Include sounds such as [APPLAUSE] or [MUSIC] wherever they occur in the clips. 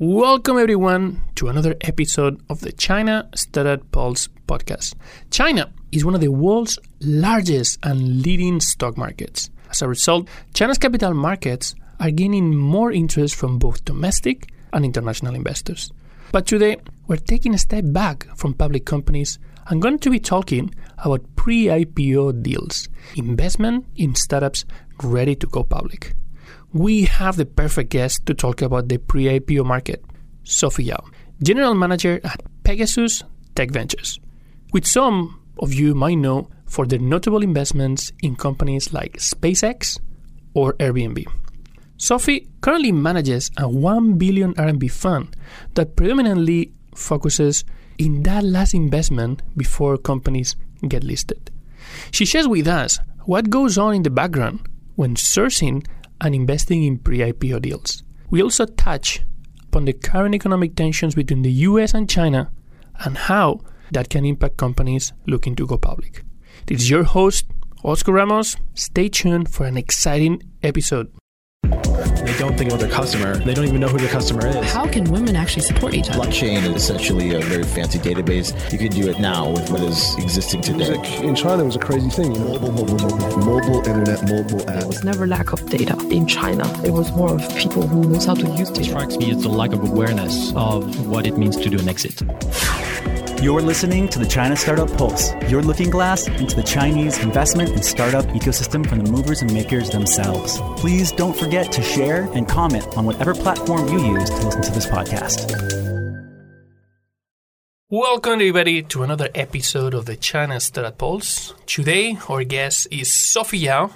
Welcome, everyone, to another episode of the China Startup Pulse podcast. China is one of the world's largest and leading stock markets. As a result, China's capital markets are gaining more interest from both domestic and international investors. But today, we're taking a step back from public companies and going to be talking about pre IPO deals, investment in startups ready to go public we have the perfect guest to talk about the pre IPO market, Yao, General Manager at Pegasus Tech Ventures, which some of you might know for their notable investments in companies like SpaceX or Airbnb. Sophie currently manages a 1 billion RMB fund that predominantly focuses in that last investment before companies get listed. She shares with us what goes on in the background when sourcing and investing in pre IPO deals. We also touch upon the current economic tensions between the US and China and how that can impact companies looking to go public. This is your host, Oscar Ramos. Stay tuned for an exciting episode. They don't think about their customer. They don't even know who their customer is. How can women actually support each other? Blockchain is essentially a very fancy database. You can do it now with what is existing today. Music in China it was a crazy thing. You know? Mobile, mobile, mobile, mobile internet, mobile app. There was never lack of data in China. It was more of people who knows how to use data. It strikes me as the lack of awareness of what it means to do an exit. You're listening to the China Startup Pulse, your looking glass into the Chinese investment and startup ecosystem from the movers and makers themselves. Please don't forget to share and comment on whatever platform you use to listen to this podcast. Welcome, everybody, to another episode of the China Startup Pulse. Today, our guest is Sophie Yao,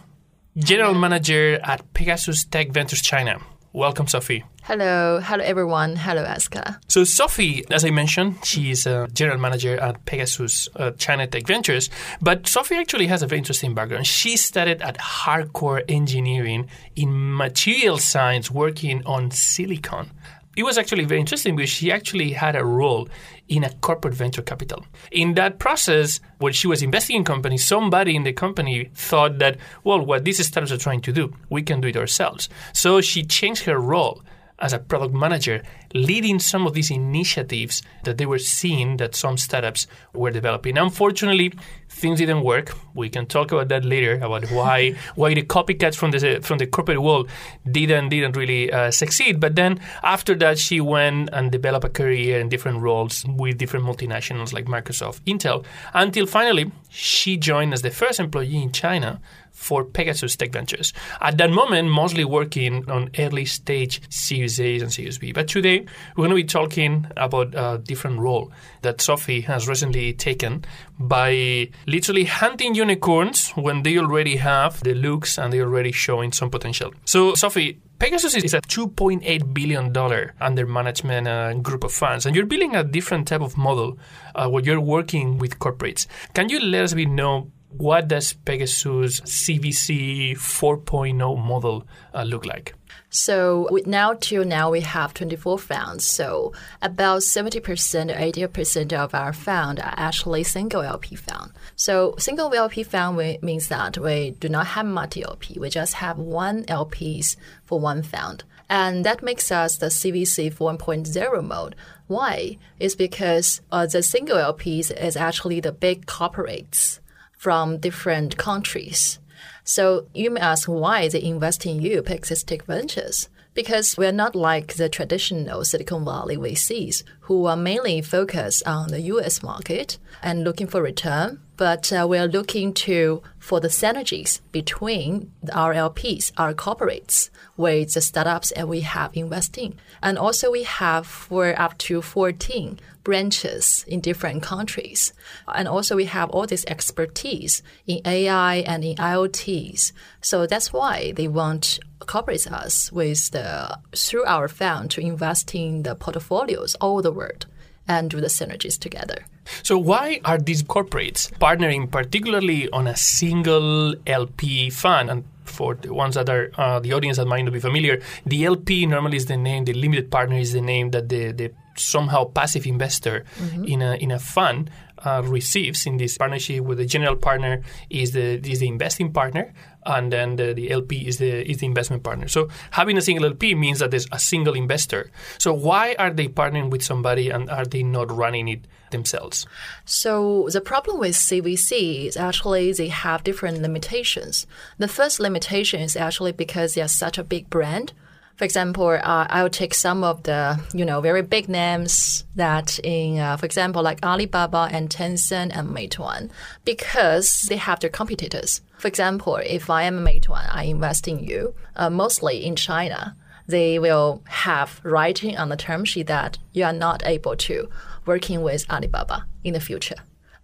General Manager at Pegasus Tech Ventures China. Welcome, Sophie. Hello, hello everyone. Hello, Oscar. So Sophie, as I mentioned, she's a general manager at Pegasus uh, China Tech Ventures. But Sophie actually has a very interesting background. She studied at hardcore engineering in material science, working on silicon it was actually very interesting because she actually had a role in a corporate venture capital. In that process, when she was investing in companies, somebody in the company thought that, well, what these startups are trying to do, we can do it ourselves. So she changed her role as a product manager, leading some of these initiatives that they were seeing that some startups were developing. Unfortunately, things didn't work. We can talk about that later about why [LAUGHS] why the copycats from the from the corporate world didn't didn't really uh, succeed. But then after that, she went and developed a career in different roles with different multinationals like Microsoft, Intel, until finally she joined as the first employee in China for Pegasus Tech Ventures. At that moment, mostly working on early stage Series A and Series B. But today, we're going to be talking about a different role that Sophie has recently taken by literally hunting unicorns when they already have the looks and they're already showing some potential. So, Sophie, Pegasus is a $2.8 billion under management uh, group of funds, and you're building a different type of model uh, where you're working with corporates. Can you let us be know what does Pegasus CVC 4.0 model uh, look like? So now till now we have 24 funds. So about 70% or 80% of our fund are actually single LP fund. So single LP fund means that we do not have multi LP. We just have one LPs for one fund. And that makes us the CVC 4.0 mode. Why? It's because uh, the single LPs is actually the big corporates from different countries. So you may ask why they invest in Pegasus Tech Ventures. Because we're not like the traditional Silicon Valley VCs who are mainly focused on the US market and looking for return, but uh, we are looking to for the synergies between our LPs, our corporates, with the startups that we have investing. And also we have for up to 14 branches in different countries. And also we have all this expertise in AI and in IoTs. So that's why they want corporates us with the through our fund to invest in the portfolios all the world and do the synergies together. So why are these corporates partnering particularly on a single LP fund and for the ones that are uh, the audience that might not be familiar, the LP normally is the name, the limited partner is the name that the, the somehow passive investor mm-hmm. in a in a fund uh, receives in this partnership with the general partner is the is the investing partner, and then the, the LP is the is the investment partner. So having a single LP means that there's a single investor. So why are they partnering with somebody and are they not running it themselves? So the problem with CVC is actually they have different limitations. The first limitation is actually because they are such a big brand. For example, uh, I'll take some of the you know very big names that in, uh, for example, like Alibaba and Tencent and Meituan, because they have their competitors. For example, if I am a Meituan, I invest in you, uh, mostly in China. They will have writing on the term sheet that you are not able to working with Alibaba in the future.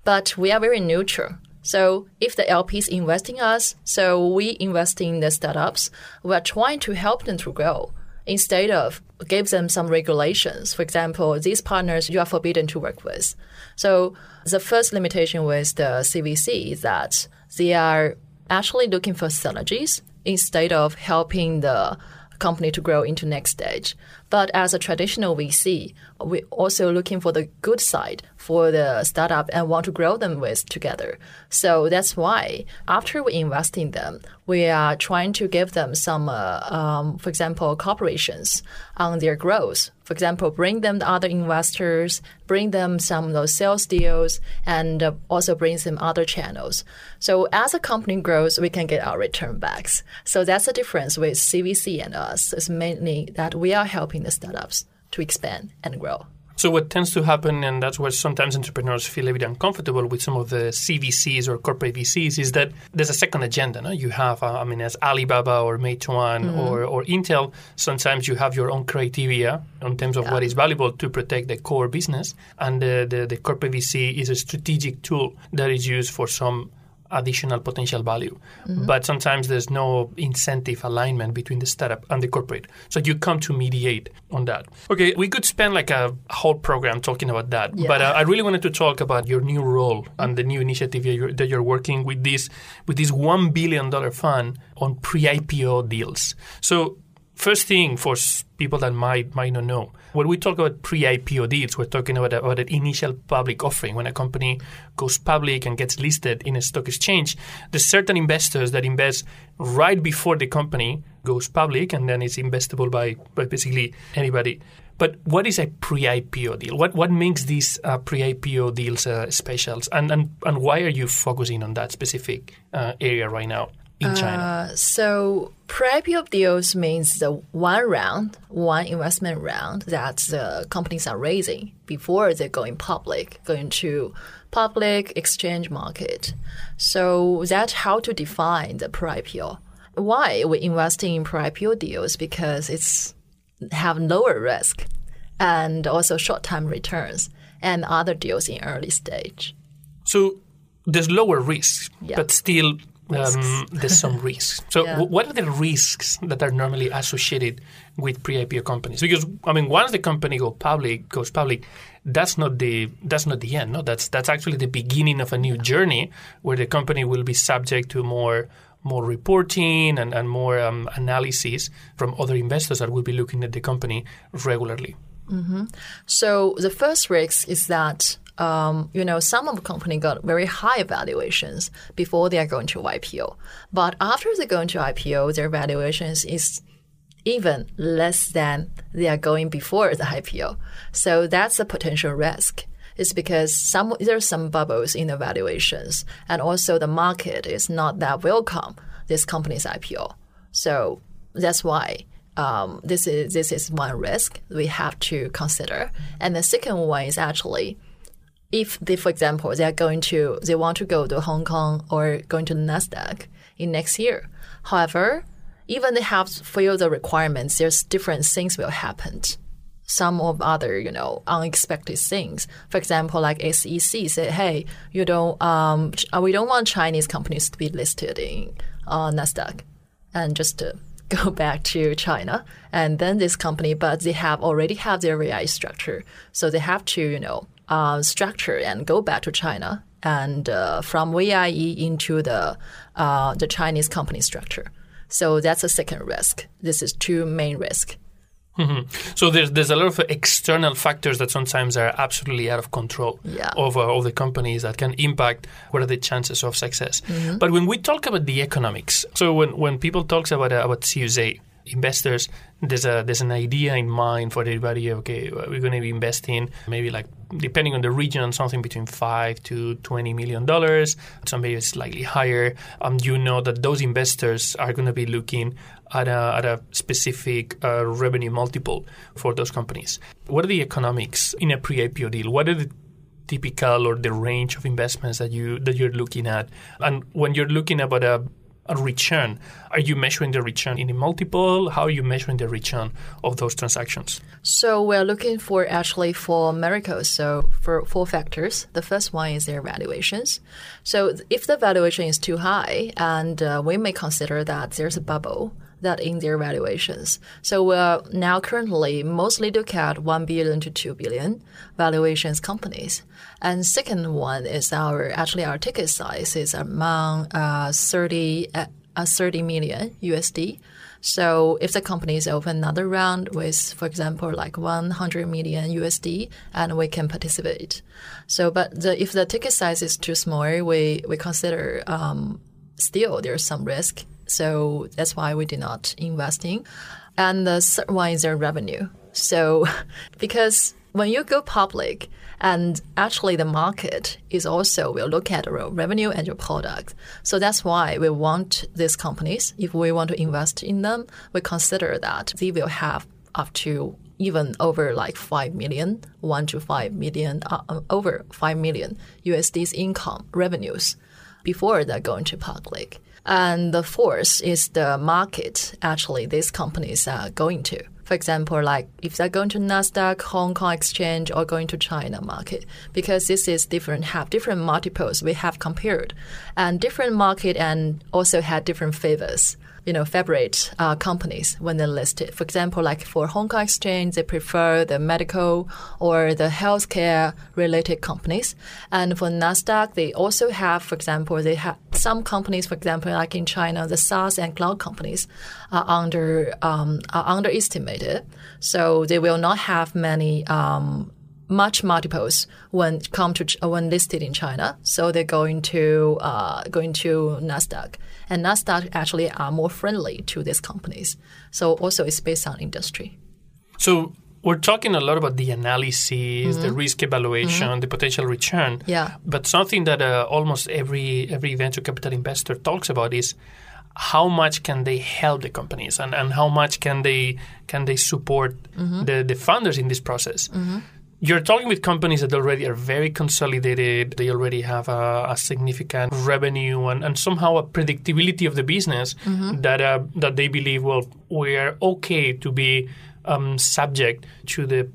But we are very neutral. So if the LPs invest in us, so we invest in the startups, we are trying to help them to grow instead of give them some regulations. For example, these partners you are forbidden to work with. So the first limitation with the CVC is that they are actually looking for synergies instead of helping the company to grow into next stage. But as a traditional VC, we're also looking for the good side for the startup and want to grow them with together. So that's why after we invest in them, we are trying to give them some, uh, um, for example, corporations on their growth. For example, bring them the other investors, bring them some of those sales deals, and uh, also bring them other channels. So as a company grows, we can get our return backs. So that's the difference with CVC and us. It's mainly that we are helping the startups to expand and grow. So what tends to happen, and that's where sometimes entrepreneurs feel a bit uncomfortable with some of the CVCs or corporate VCs, is that there's a second agenda. No? You have, uh, I mean, as Alibaba or Meituan mm-hmm. or, or Intel, sometimes you have your own criteria in terms of yeah. what is valuable to protect the core business, and the, the, the corporate VC is a strategic tool that is used for some additional potential value. Mm-hmm. But sometimes there's no incentive alignment between the startup and the corporate. So you come to mediate on that. Okay, we could spend like a whole program talking about that. Yeah. But uh, I really wanted to talk about your new role and the new initiative that you're, that you're working with this with this one billion dollar fund on pre-IPO deals. So first thing for people that might might not know when we talk about pre-IPO deals, we're talking about, about an initial public offering. When a company goes public and gets listed in a stock exchange, there's certain investors that invest right before the company goes public, and then it's investable by, by basically anybody. But what is a pre-IPO deal? What what makes these uh, pre-IPO deals uh, specials, and, and and why are you focusing on that specific uh, area right now? In China? Uh, so pre-IPO deals means the one round, one investment round that the companies are raising before they're going public, going to public exchange market. So that's how to define the pre-IPO. Why we investing in pre-IPO deals? Because it's have lower risk and also short-term returns and other deals in early stage. So there's lower risk, yeah. but still um, there's some [LAUGHS] risks. So, yeah. w- what are the risks that are normally associated with pre-IPO companies? Because I mean, once the company go public, goes public, that's not the that's not the end. No, that's that's actually the beginning of a new journey where the company will be subject to more more reporting and, and more um, analysis from other investors that will be looking at the company regularly. Mm-hmm. So the first risk is that um, you know, some of the company got very high valuations before they are going to IPO. But after they go into IPO, their valuations is even less than they are going before the IPO. So that's a potential risk. It's because some there's some bubbles in the valuations, and also the market is not that welcome this company's IPO. So that's why um, this is this is one risk we have to consider. And the second one is actually if they, for example, they are going to, they want to go to Hong Kong or going to Nasdaq in next year. However, even they have fulfilled the requirements, there's different things will happen. Some of other, you know, unexpected things. For example, like SEC said, hey, you don't, um, we don't want Chinese companies to be listed in uh, Nasdaq, and just to [LAUGHS] go back to China. And then this company, but they have already have their VIE structure, so they have to, you know, uh, structure and go back to China and uh, from VIE into the uh, the Chinese company structure. So that's a second risk. This is two main risk. Mhm. So there's there's a lot of external factors that sometimes are absolutely out of control Yeah. of, uh, of the companies that can impact what are the chances of success. Mhm. But when we talk about the economics, so when, when people talks about uh, about CUSA investors, there's a there's an idea in mind for everybody. Okay, we're going to be investing maybe like depending on the region, something between five to twenty million dollars. Some maybe slightly higher. Um, you know that those investors are going to be looking at a, at a specific uh, revenue multiple for those companies. What are the economics in a pre-IPO deal? What are the typical or the range of investments that you that you're looking at? And when you're looking about a, a return, are you measuring the return in a multiple? How are you measuring the return of those transactions? So we're looking for actually for miracles. So for four factors. The first one is their valuations. So if the valuation is too high, and uh, we may consider that there's a bubble that in their valuations. So we're now currently mostly look at one billion to two billion valuations companies. And second one is our actually our ticket size is among uh, 30, uh, uh, 30 million USD. So if the company is open another round with, for example, like 100 million USD, and we can participate. So, but the, if the ticket size is too small, we we consider um, still there's some risk. So that's why we did not invest in. And the third one is their revenue. So [LAUGHS] because when you go public, and actually the market is also will look at your revenue and your product. So that's why we want these companies, if we want to invest in them, we consider that they will have up to even over like 5 million, 1 to 5 million, uh, uh, over 5 million USD's income revenues before they're going to public. And the fourth is the market actually these companies are going to. For example, like if they're going to Nasdaq, Hong Kong Exchange, or going to China market, because this is different, have different multiples we have compared, and different market and also had different favors you know, favorite uh, companies when they're listed. For example, like for Hong Kong Exchange, they prefer the medical or the healthcare related companies. And for Nasdaq, they also have, for example, they have some companies, for example, like in China, the SaaS and cloud companies are under um, are underestimated. So they will not have many. Um, much multiples when come to when listed in China. So they're going to uh, going to Nasdaq, and Nasdaq actually are more friendly to these companies. So also it's based on industry. So we're talking a lot about the analysis, the mm-hmm. risk evaluation, mm-hmm. the potential return. Yeah. But something that uh, almost every every venture capital investor talks about is how much can they help the companies and, and how much can they can they support mm-hmm. the, the founders in this process. You're talking with companies that already are very consolidated. They already have a, a significant revenue and, and somehow a predictability of the business that uh, that they believe, well, we're okay to be um, subject to the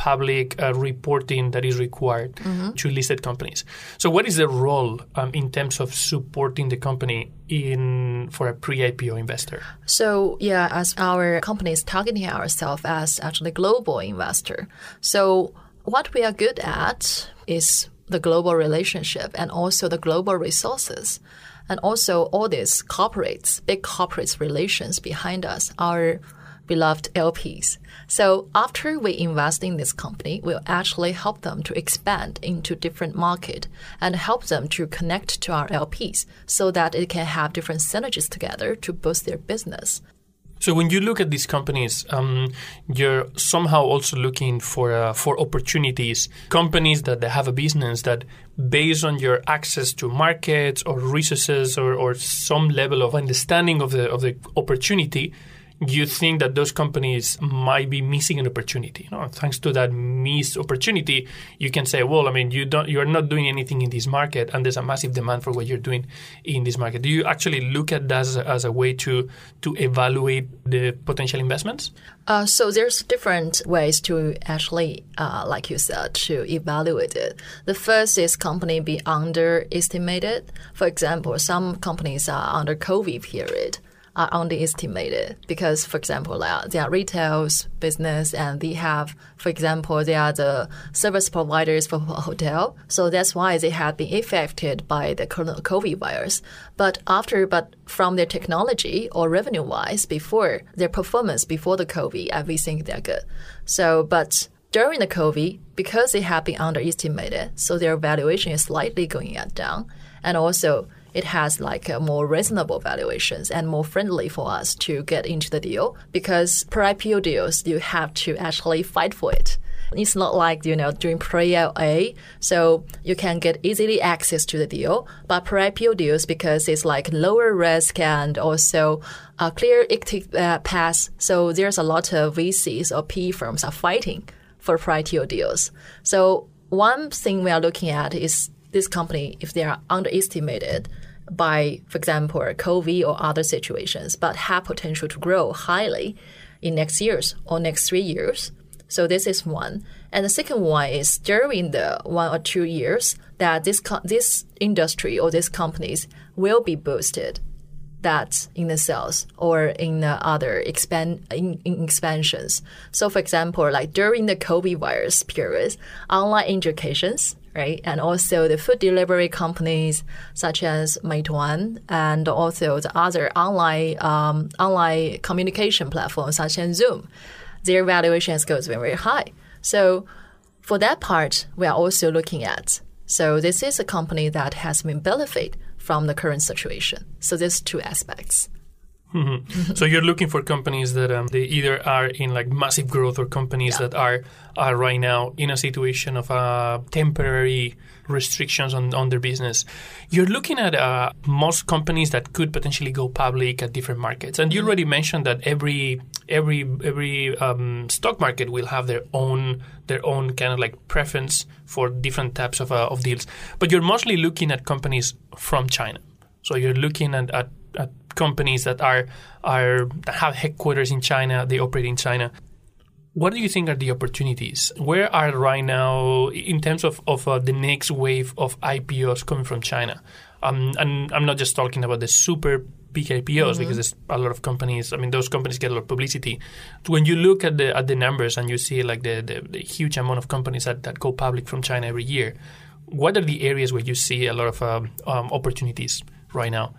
public uh, reporting that is required to listed companies. So, what is the role um, in terms of supporting the company in for a pre-IPO investor? So yeah, as our company is targeting ourselves as actually global investor. So what we are good at is the global relationship and also the global resources. And also all these corporates, big corporates relations behind us, our beloved LPs. So after we invest in this company, we'll actually help them to expand into different market and help them to connect to our LPs so that it can have different synergies together to boost their business. So when you look at these companies, um, you're somehow also looking for uh, for opportunities. Companies that have a business that, based on your access to markets or resources or, or some level of understanding of the of the opportunity, you think that those companies might be missing an opportunity. You know, thanks to that missed opportunity, you can say, well, I mean, you don't, you are not doing anything in this market, and there's a massive demand for what you're doing in this market. Do you actually look at that as a, as a way to to evaluate the potential investments? Uh, so there's different ways to actually, uh, like you said, to evaluate it. The first is company be underestimated. For example, some companies are under COVID period. Are underestimated because, for example, uh, they are retails business and they have, for example, they are the service providers for a hotel. So that's why they have been affected by the COVID virus. But after, but from their technology or revenue wise, before their performance before the COVID, I think they're good. So, but during the COVID, because they have been underestimated, so their valuation is slightly going down. And also, it has like a more reasonable valuations and more friendly for us to get into the deal because pre IPO deals you have to actually fight for it. It's not like you know during pre-IPO, so you can get easily access to the deal. But pre-IPO deals because it's like lower risk and also a clear exit uh, path. So there's a lot of VCs or PE firms are fighting for pre-IPO deals. So one thing we are looking at is this company if they are underestimated by, for example, COVID or other situations, but have potential to grow highly in next years or next three years. So this is one. And the second one is during the one or two years that this this industry or these companies will be boosted that in the sales or in the other expand in, in expansions. So for example, like during the COVID virus period, online educations right? And also the food delivery companies such as Meituan and also the other online um, online communication platforms such as Zoom, their valuations goes very, very high. So for that part, we are also looking at. So this is a company that has been benefit from the current situation. So there's two aspects. Mm-hmm. so you're looking for companies that um, they either are in like massive growth or companies yeah. that are are right now in a situation of uh, temporary restrictions on, on their business. You're looking at uh, most companies that could potentially go public at different markets, and you mm-hmm. already mentioned that every every every um, stock market will have their own their own kind of like preference for different types of uh, of deals. But you're mostly looking at companies from China. So you're looking at, at, at companies that are are that have headquarters in China, they operate in China. What do you think are the opportunities? Where are right now in terms of, of uh, the next wave of IPOs coming from China? Um, and I'm not just talking about the super big IPOs mm-hmm. because there's a lot of companies. I mean, those companies get a lot of publicity. When you look at the at the numbers and you see like the, the, the huge amount of companies that, that go public from China every year, what are the areas where you see a lot of um, um, opportunities right now?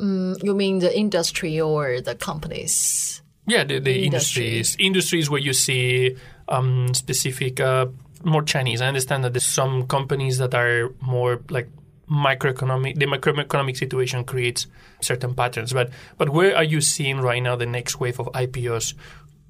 Mm, you mean the industry or the companies? Yeah, the, the industry. industries. Industries where you see um, specific, uh, more Chinese. I understand that there's some companies that are more like microeconomic. The microeconomic situation creates certain patterns. But but where are you seeing right now the next wave of IPOs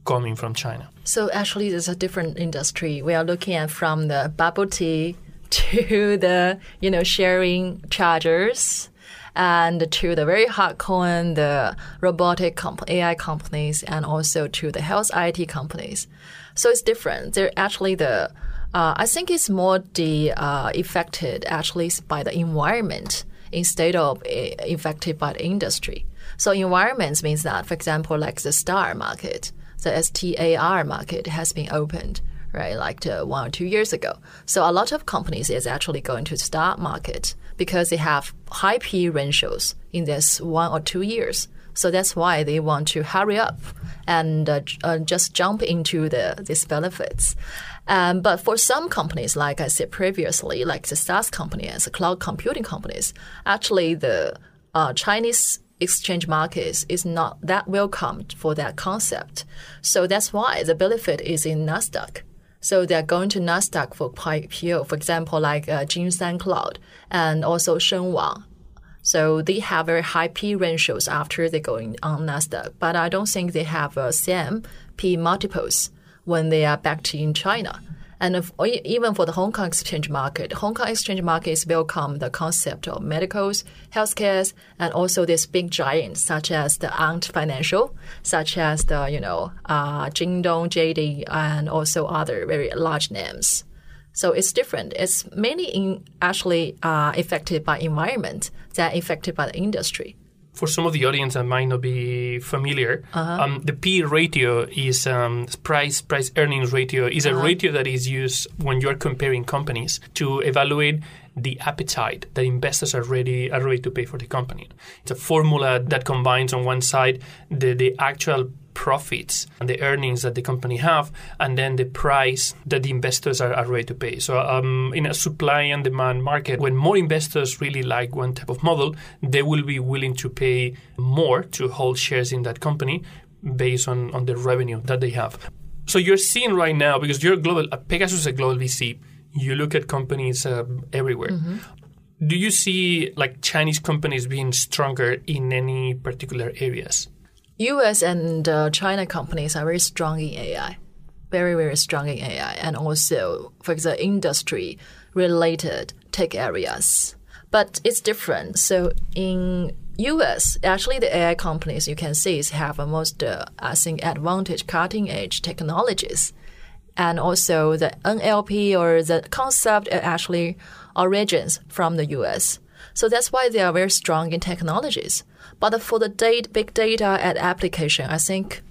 coming from China? So actually, there's a different industry. We are looking at from the bubble tea [LAUGHS] to the you know sharing chargers and to the very hardcore the robotic comp- AI companies and also to the health IT companies. So it's different. They're actually the uh, I think it's more the uh, affected actually by the environment instead of uh, affected by the industry. So environments means that, for example, like the star market, the STAR market has been opened right, like uh, one or two years ago. So a lot of companies is actually going to stock market because they have high P ratios in this one or two years. So that's why they want to hurry up and uh, uh, just jump into the these benefits. Um, but for some companies, like I said previously, like the SaaS companies, the cloud computing companies, actually the uh, Chinese exchange markets is not that welcome for that concept. So that's why the benefit is in Nasdaq. So they're going to Nasdaq for IPO, for example, like uh, Jinshan Cloud and also Shenwang. So they have very high P ratios after they going on Nasdaq, but I don't think they have a same P multiples when they are back in China. And if, even for the Hong Kong exchange market, Hong Kong exchange market is welcome the concept of medicals, healthcare, and also these big giants such as the Ant Financial, such as the you know uh, Jingdong, JD, and also other very large names. So it's different. It's mainly in actually uh, affected by environment than affected by the industry. For some of the audience that might not be familiar, um, the P ratio is um, price price earnings ratio is a ratio that is used when you're comparing companies to evaluate the appetite that investors are ready are ready to pay for the company. It's a formula that combines on one side the, the actual profits and the earnings that the company have, and then the price that the investors are, are ready to pay. So, um, in a supply and demand market, when more investors really like one type of model, they will be willing to pay more to hold shares in that company based on, on the revenue that they have. So you're seeing right now because you're global. Uh, Pegasus is a global VC. You look at companies uh, everywhere. Do you see like Chinese companies being stronger in any particular areas? US and uh, China companies are very strong in AI, very, very strong in AI, and also for the industry related tech areas. But it's different. So in US, actually, the AI companies you can see have a most, uh, I think, advantage cutting edge technologies. And also the NLP or the concept actually origins from the US. So that's why they are very strong in technologies. But for the date, big data and application, I think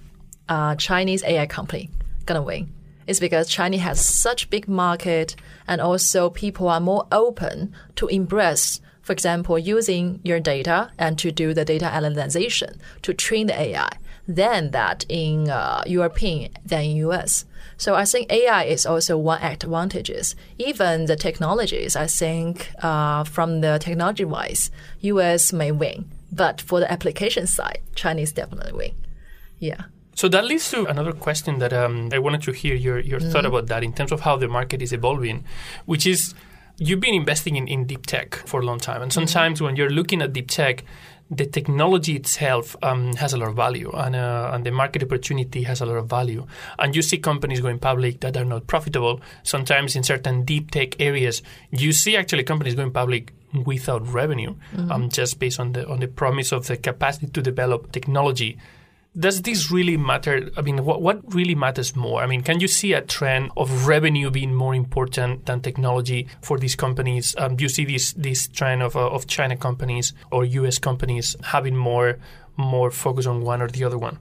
uh, Chinese AI company gonna win. It's because China has such big market, and also people are more open to embrace, for example, using your data and to do the data analyzation to train the AI. Than that in uh, European than in US. So I think AI is also one advantages. Even the technologies, I think uh, from the technology wise, US may win, but for the application side, Chinese definitely win. Yeah. So that leads to another question that um, I wanted to hear your, your thought about that in terms of how the market is evolving, which is you've been investing in, in deep tech for a long time. And sometimes when you're looking at deep tech, the technology itself um, has a lot of value and, uh, and the market opportunity has a lot of value. And you see companies going public that are not profitable. Sometimes in certain deep tech areas, you see actually companies going public without revenue, um, just based on the on the promise of the capacity to develop technology does this really matter? I mean, what, what really matters more? I mean, can you see a trend of revenue being more important than technology for these companies? Um, do you see this this trend of, uh, of China companies or U.S. companies having more more focus on one or the other one?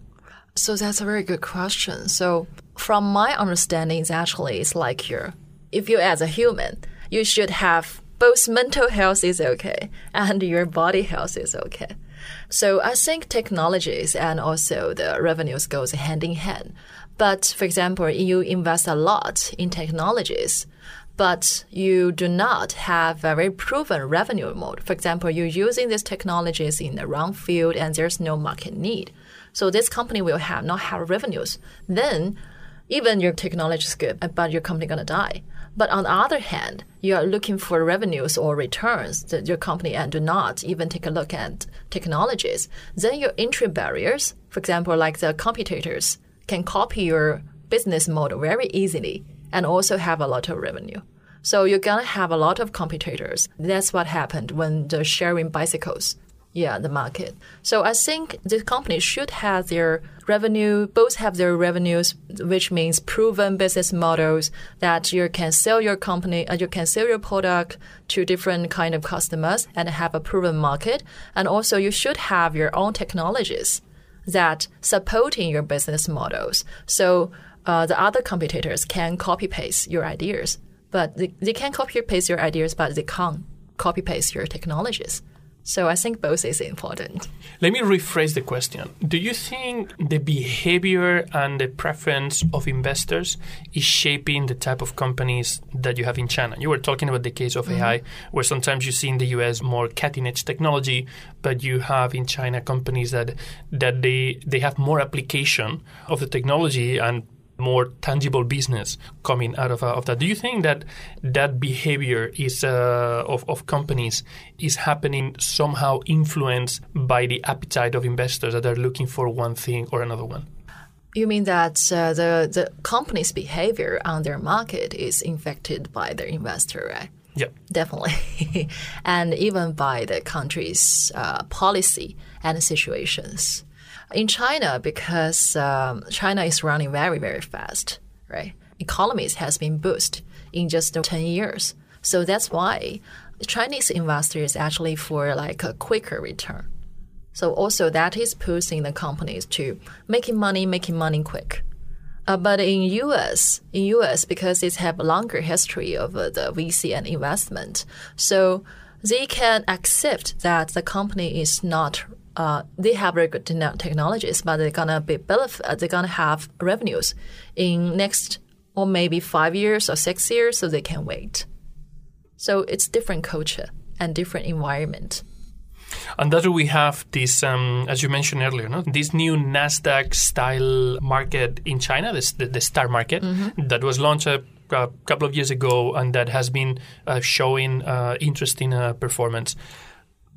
So that's a very good question. So from my understanding, it's actually it's like here. If you as a human, you should have both mental health is okay and your body health is okay. So I think technologies and also the revenues goes hand in hand. But for example, you invest a lot in technologies, but you do not have a very proven revenue mode. For example, you're using these technologies in the wrong field and there's no market need. So this company will have not have revenues. Then even your technology is good, but your company gonna die. But on the other hand, you are looking for revenues or returns that your company and do not even take a look at technologies. Then your entry barriers, for example, like the competitors, can copy your business model very easily and also have a lot of revenue. So you're gonna have a lot of competitors. That's what happened when the sharing bicycles yeah, the market. So I think the company should have their revenue, both have their revenues, which means proven business models that you can sell your company, uh, you can sell your product to different kind of customers and have a proven market. And also you should have your own technologies that supporting your business models. So uh, the other competitors can copy paste your ideas, but they, they can copy paste your ideas, but they can't copy paste your technologies. So I think both is important. Let me rephrase the question. Do you think the behavior and the preference of investors is shaping the type of companies that you have in China? You were talking about the case of mm-hmm. AI, where sometimes you see in the US more cutting edge technology, but you have in China companies that that they they have more application of the technology and more tangible business coming out of, uh, of that. Do you think that that behavior is uh, of, of companies is happening somehow influenced by the appetite of investors that are looking for one thing or another one? You mean that uh, the the company's behavior on their market is infected by the investor, right? Yeah. Definitely, [LAUGHS] and even by the country's uh, policy and situations. In China, because um, China is running very, very fast, right? Economies has been boosted in just 10 years. So that's why Chinese investors actually for like a quicker return. So also that is pushing the companies to making money, making money quick. Uh, but in US, in US, because it have a longer history of uh, the VC and investment, so they can accept that the company is not. Uh, they have very good technologies, but they're gonna be uh, they're gonna have revenues in next or maybe five years or six years, so they can wait. So it's different culture and different environment. And that's why we have this, um, as you mentioned earlier, no? this new Nasdaq style market in China, this, the, the Star Market, that was launched a, a couple of years ago and that has been uh, showing uh, interesting uh, performance.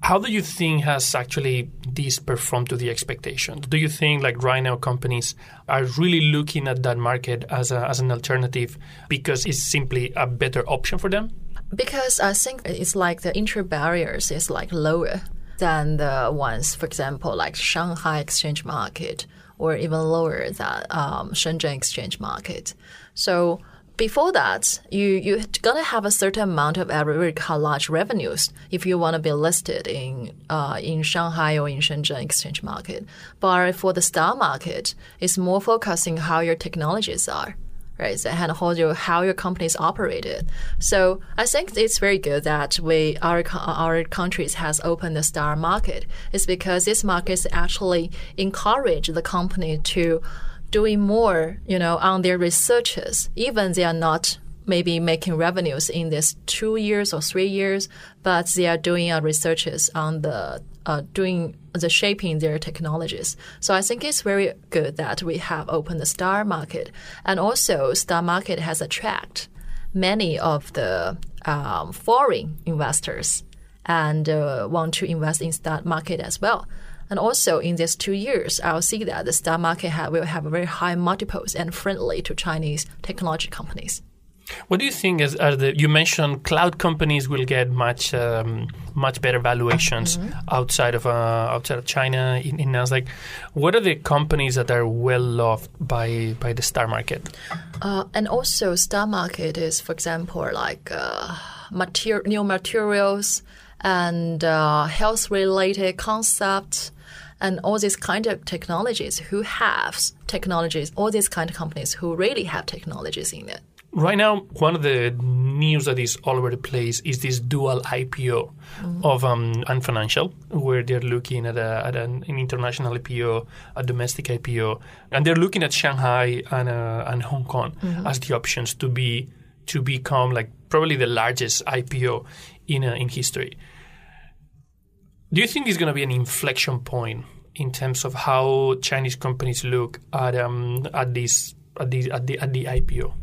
How do you think has actually this performed to the expectations? Do you think like right now companies are really looking at that market as, a, as an alternative because it's simply a better option for them? Because I think it's like the entry barriers is like lower than the ones, for example, like Shanghai exchange market or even lower than um, Shenzhen exchange market. So before that, you you're gonna have a certain amount of very large revenues if you want to be listed in uh, in Shanghai or in Shenzhen exchange market. But for the stock market, it's more focusing how your technologies are right? So, and how your how your company is operated. So I think it's very good that we our our countries has opened the star market. It's because this market actually encourage the company to doing more, you know, on their researches, even they are not maybe making revenues in this two years or three years, but they are doing uh, researches on the uh, doing the shaping their technologies. So I think it's very good that we have opened the star market, and also star market has attract many of the um, foreign investors and uh, want to invest in star market as well. And also in these two years, I'll see that the stock market ha- will have very high multiples and friendly to Chinese technology companies. What do you think? The you mentioned cloud companies will get much um, much better valuations outside of uh, outside of China in, in Nasdaq. What are the companies that are well loved by by the star market? Uh, and also, stock market is, for example, like uh, mater- new materials and uh, health-related concepts, and all these kind of technologies. Who have technologies? All these kind of companies who really have technologies in it. Right now, one of the news that is all over the place is this dual IPO of um, Ant Financial, where they're looking at, a, at an, an international IPO, a domestic IPO, and they're looking at Shanghai and, uh, and Hong Kong as the options to be to become like probably the largest IPO in uh, in history. Do you think it's going to be an inflection point in terms of how Chinese companies look at um, at this at the at the at the IPO?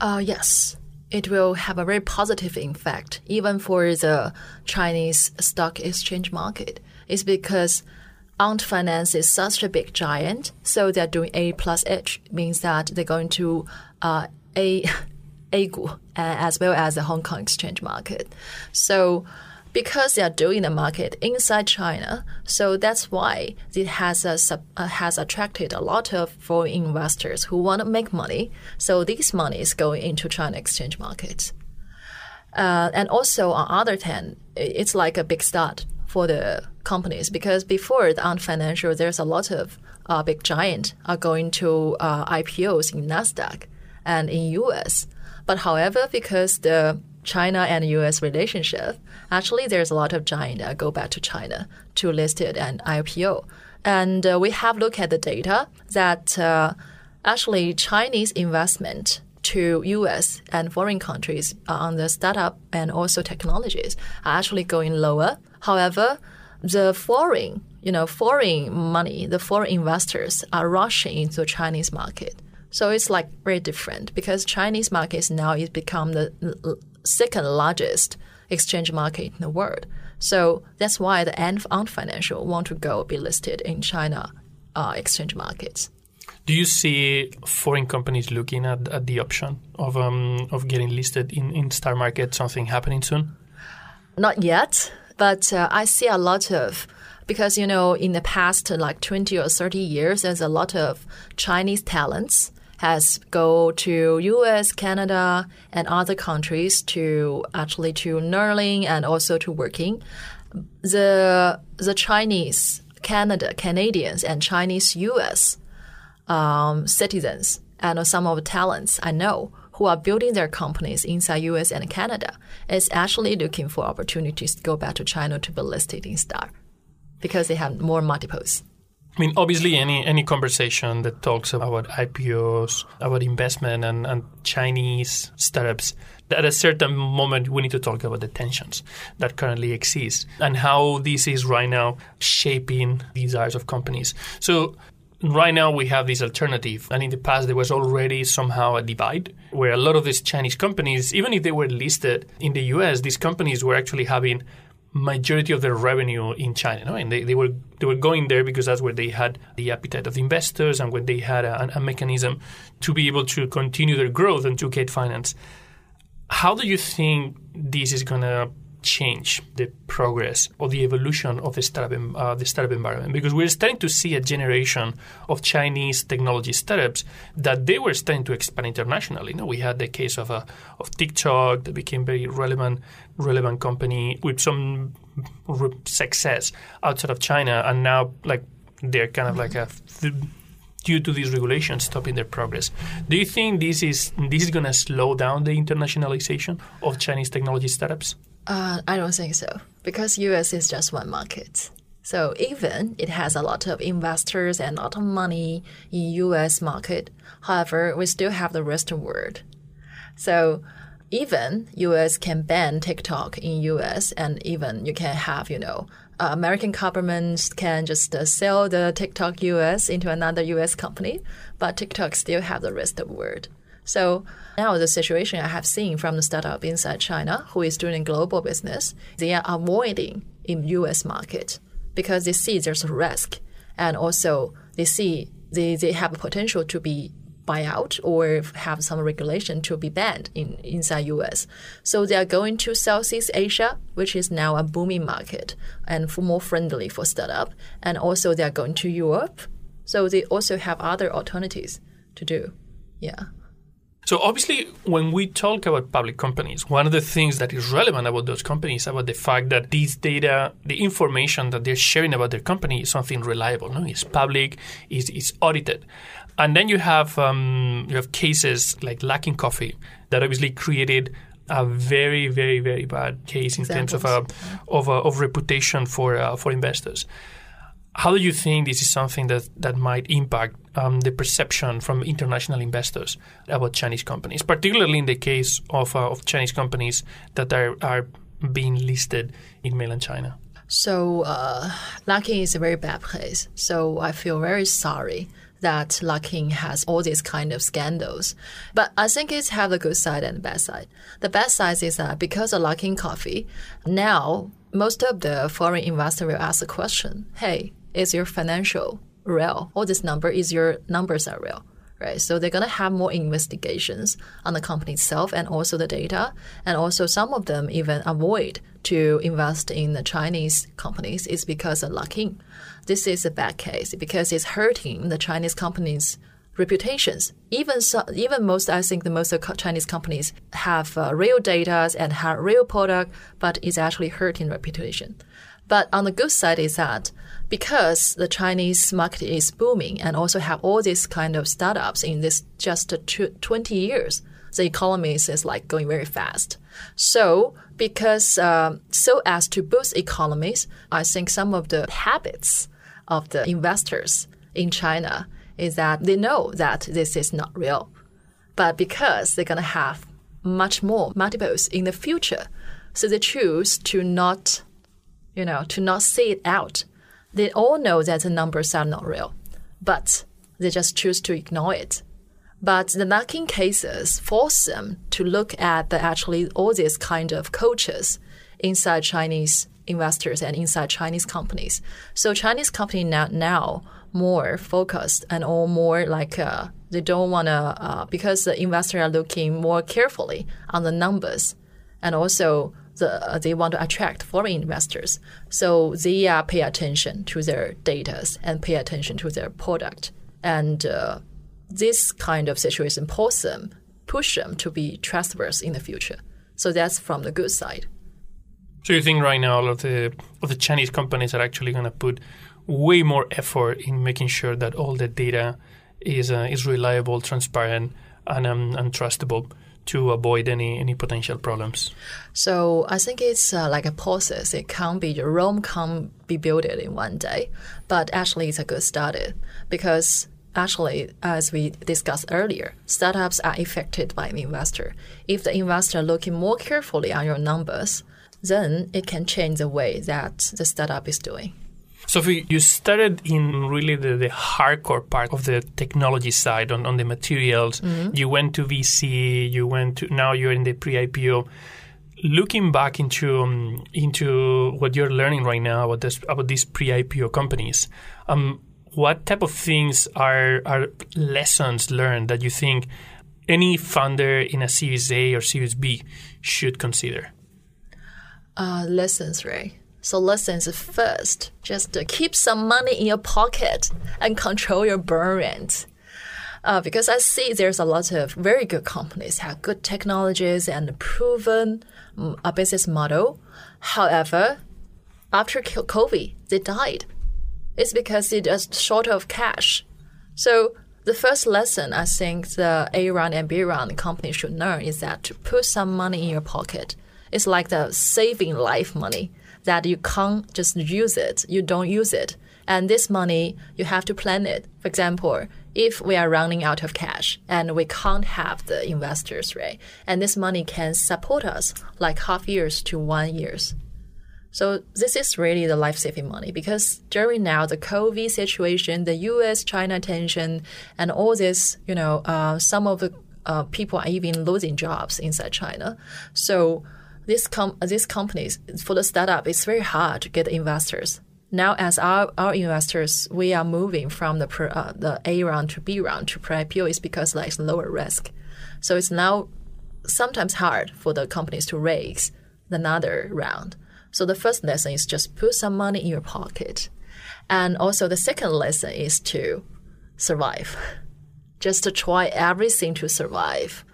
Uh, yes, it will have a very positive effect, even for the Chinese stock exchange market. It's because Ant Finance is such a big giant, so they're doing A plus H means that they're going to uh, A [LAUGHS] A 股 as well as the Hong Kong exchange market. So because they are doing the market inside China, so that's why it has a, uh, has attracted a lot of foreign investors who want to make money. So this money is going into China exchange markets. Uh, and also on other hand, it's like a big start for the companies because before the Ant Financial, there's a lot of uh, big giant are going to uh, IPOs in Nasdaq and in US. But however, because the China and US relationship, actually there's a lot of that go back to China to list it and IPO. And uh, we have looked at the data that uh, actually Chinese investment to US and foreign countries on the startup and also technologies are actually going lower. However, the foreign, you know, foreign money, the foreign investors are rushing into Chinese market. So it's like very different because Chinese markets now is become the second largest exchange market in the world. So that's why the Ant Financial want to go be listed in China uh, exchange markets. Do you see foreign companies looking at, at the option of um, of getting listed in, in Star Market? Something happening soon? Not yet, but uh, I see a lot of because you know in the past like 20 or 30 years there's a lot of Chinese talents has go to US, Canada and other countries to actually to learning and also to working. the the Chinese, Canada, Canadians, and Chinese U.S. Um, citizens and some of the talents I know who are building their companies inside U.S. and Canada is actually looking for opportunities to go back to China to be listed in Star because they have more multiples. I mean, obviously, any any conversation that talks about IPOs, about investment, and, and Chinese startups, at a certain moment we need to talk about the tensions that currently exist and how this is right now shaping the desires of companies. So right now we have this alternative and in the past there was already somehow a divide where a lot of these chinese companies even if they were listed in the us these companies were actually having majority of their revenue in China, no? and they, they were they were going there because that's where they had the appetite of investors and when they had a, a mechanism to be able to continue their growth and to get finance. How do you think this is going to change the progress or the evolution of the startup, uh, the startup environment because we're starting to see a generation of Chinese technology startups that they were starting to expand internationally. You know, we had the case of a, uh, of TikTok that became very relevant relevant company with some success outside of China, and now like they're kind of like a due to these regulations stopping their progress. Do you think this is this is going to slow down the internationalization of Chinese technology startups? Uh, I don't think so because US is just one market. So even it has a lot of investors and a lot of money in US market, however, we still have the rest of the world. So even US can ban TikTok in US and even you can have, you know, uh, American governments can just uh, sell the TikTok US into another US company, but TikTok still have the rest of the world. So now the situation I have seen from the startup inside China who is doing global business, they are avoiding in US market because they see there's a risk and also they see they, they have a potential to be buyout or have some regulation to be banned in inside US. So they are going to Southeast Asia, which is now a booming market and more friendly for startup. And also they are going to Europe. So they also have other alternatives to do. Yeah. So obviously, when we talk about public companies, one of the things that is relevant about those companies about the fact that these data, the information that they're sharing about their company is something reliable. No, it's public, it's, is audited, and then you have um, you have cases like Luckin Coffee that obviously created a very, very, very bad case in Examples. terms of a, of, a, of reputation for uh, for investors. How do you think this is something that, that might impact um, the perception from international investors about Chinese companies, particularly in the case of, uh, of Chinese companies that are, are being listed in mainland China? So, uh, is a very bad place. So, I feel very sorry that Luckin has all these kind of scandals. But I think it's have the good side and the bad side. The bad side is that because of Luckin Coffee, now most of the foreign investor will ask the question, hey, is your financial real? All this number is your numbers are real, right? So they're gonna have more investigations on the company itself and also the data, and also some of them even avoid to invest in the Chinese companies is because of Luckin. This is a bad case because it's hurting the Chinese companies' reputations. Even so, even most, I think the most Chinese companies have uh, real data and have real product, but it's actually hurting reputation. But on the good side is that because the Chinese market is booming and also have all these kind of startups in this just 20 years, the economy is like going very fast. So because um, so as to boost economies, I think some of the habits of the investors in China is that they know that this is not real. But because they're going to have much more multiples in the future, so they choose to not you know, to not see it out. They all know that the numbers are not real, but they just choose to ignore it. But the Luckin cases force them to look at the actually all these kind of cultures inside Chinese investors and inside Chinese companies. So Chinese company now now more focused and all more like uh, they don't want to uh, because the investors are looking more carefully on the numbers and also the, uh, they want to attract foreign investors. So they uh, pay attention to their data and pay attention to their product. And uh, this kind of situation push them, push them to be trustworthy in the future. So that's from the good side. So you think right now all of the of the Chinese companies are actually going to put way more effort in making sure that all the data is uh, is reliable, transparent, and um, and trustable to avoid any any potential problems. So I think it's uh, like a process. It can't be Rome can't be built in one day, but actually it's a good start because actually, as we discussed earlier, startups are affected by the investor. If the investor looking more carefully on your numbers, then it can change the way that the startup is doing. Sophie, you started in really the, the hardcore part of the technology side on, on the materials. Mm-hmm. You went to VC, you went to now you're in the pre-IPO. Looking back into um, into what you're learning right now about this about these pre-IPO companies, um, what type of things are are lessons learned that you think any founder in a Series A or Series B should consider? Uh, lessons, right? So lessons first, just keep some money in your pocket and control your burn rate. Uh, because I see there's a lot of very good companies have good technologies and proven um, a business model. However, after COVID, they died. It's because they're just short of cash. So the first lesson I think the A round and B round company should learn is that to put some money in your pocket. It's like the saving life money that you can't just use it. You don't use it. And this money, you have to plan it. For example, if we are running out of cash and we can't have the investors, right? And this money can support us like half years to one years. So this is really the life-saving money because during now the COVID situation, the U.S.-China tension, and all this, you know, uh, some of the uh, people are even losing jobs inside China. So this com- these companies for the startup, it's very hard to get investors. Now, as our, our investors, we are moving from the uh, the A round to B round to pre-IPO is because like lower risk. So it's now sometimes hard for the companies to raise another round. So the first lesson is just put some money in your pocket. And also the second lesson is to survive. [LAUGHS] Just to try everything to survive.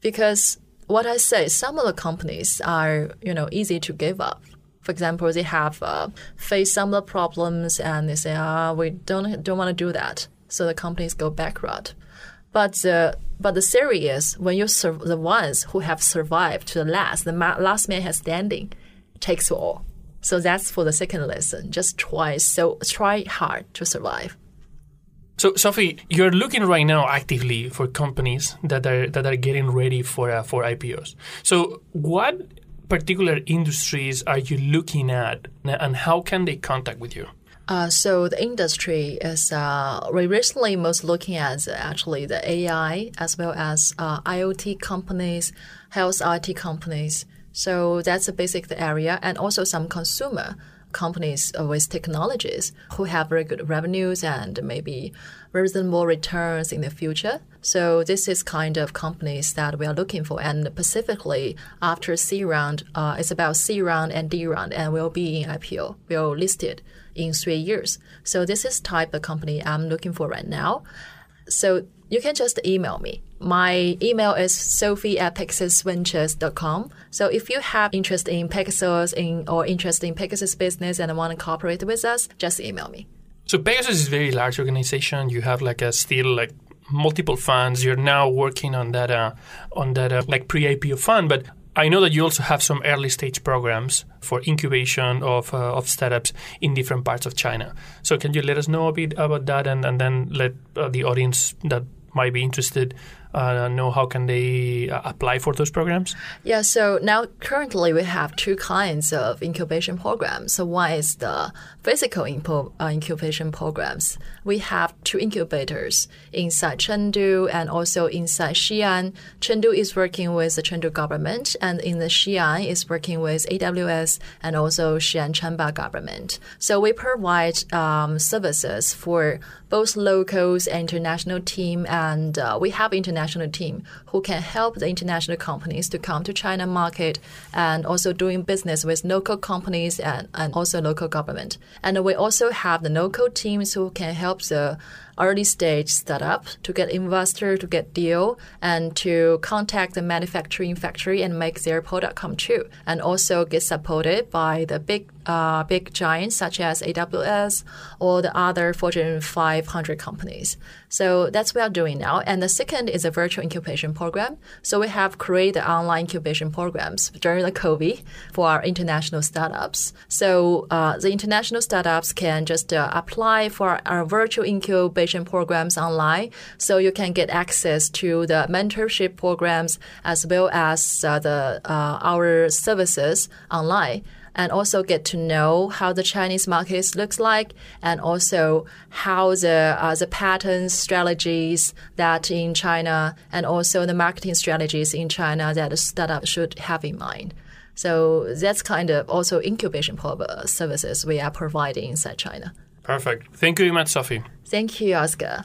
Because what I say, some of the companies are, you know, easy to give up. For example, they have uh, faced some of the problems and they say, ah, we don't don't want to do that. So the companies go bankrupt. But the but the theory is when you sur- the ones who have survived to the last, the ma- last man has standing, takes all. So that's for the second lesson. Just try so try hard to survive. So, Sophie, you're looking right now actively for companies that are that are getting ready for uh, for IPOs. So, what particular industries are you looking at, and how can they contact with you? Uh, so the industry is uh, we recently most looking at actually the AI as well as uh, IoT companies, health IT companies. So that's a basic area, and also some consumer companies with technologies who have very good revenues and maybe reasonable returns in the future. So this is kind of companies that we are looking for, and specifically after C round, uh, it's about C round and D round, and will be in IPO. We'll listed in three years. So this is type of company I'm looking for right now. So you can just email me. My email is sophie at pegasusventures.com. So if you have interest in Pegasus in, or interest in Pegasus business and want to cooperate with us, just email me. So Pegasus is a very large organization. You have like a still like multiple funds. You're now working on that uh, on that uh, like pre-IPO fund, but I know that you also have some early stage programs for incubation of, uh, of startups in different parts of China. So, can you let us know a bit about that and, and then let uh, the audience that might be interested uh, know how can they uh, apply for those programs? Yeah, so now currently we have two kinds of incubation programs. So one is the physical impo- uh, incubation programs. We have two incubators inside Chengdu and also inside Xi'an. Chengdu is working with the Chengdu government, and in the Xi'an is working with AWS and also Xi'an Chanba government. So we provide um, services for both locals and international team, and uh, we have international team who can help the international companies to come to China market and also doing business with local companies and, and also local government. And we also have the local teams who can help the early stage startup to get investor, to get deal, and to contact the manufacturing factory and make their product come true, and also get supported by the big uh, big giants such as AWS or the other Fortune 500 companies. So that's what we are doing now. And the second is a virtual incubation program. So we have created online incubation programs during the COVID for our international startups. So uh, the international startups can just uh, apply for our virtual incubation programs online. So you can get access to the mentorship programs as well as uh, the uh, our services online and also get to know how the Chinese market looks like, and also how the uh, the patterns, strategies that in China, and also the marketing strategies in China that a startup should have in mind. So that's kind of also incubation services we are providing inside China. Perfect. Thank you very much, Sophie. Thank you, Oscar.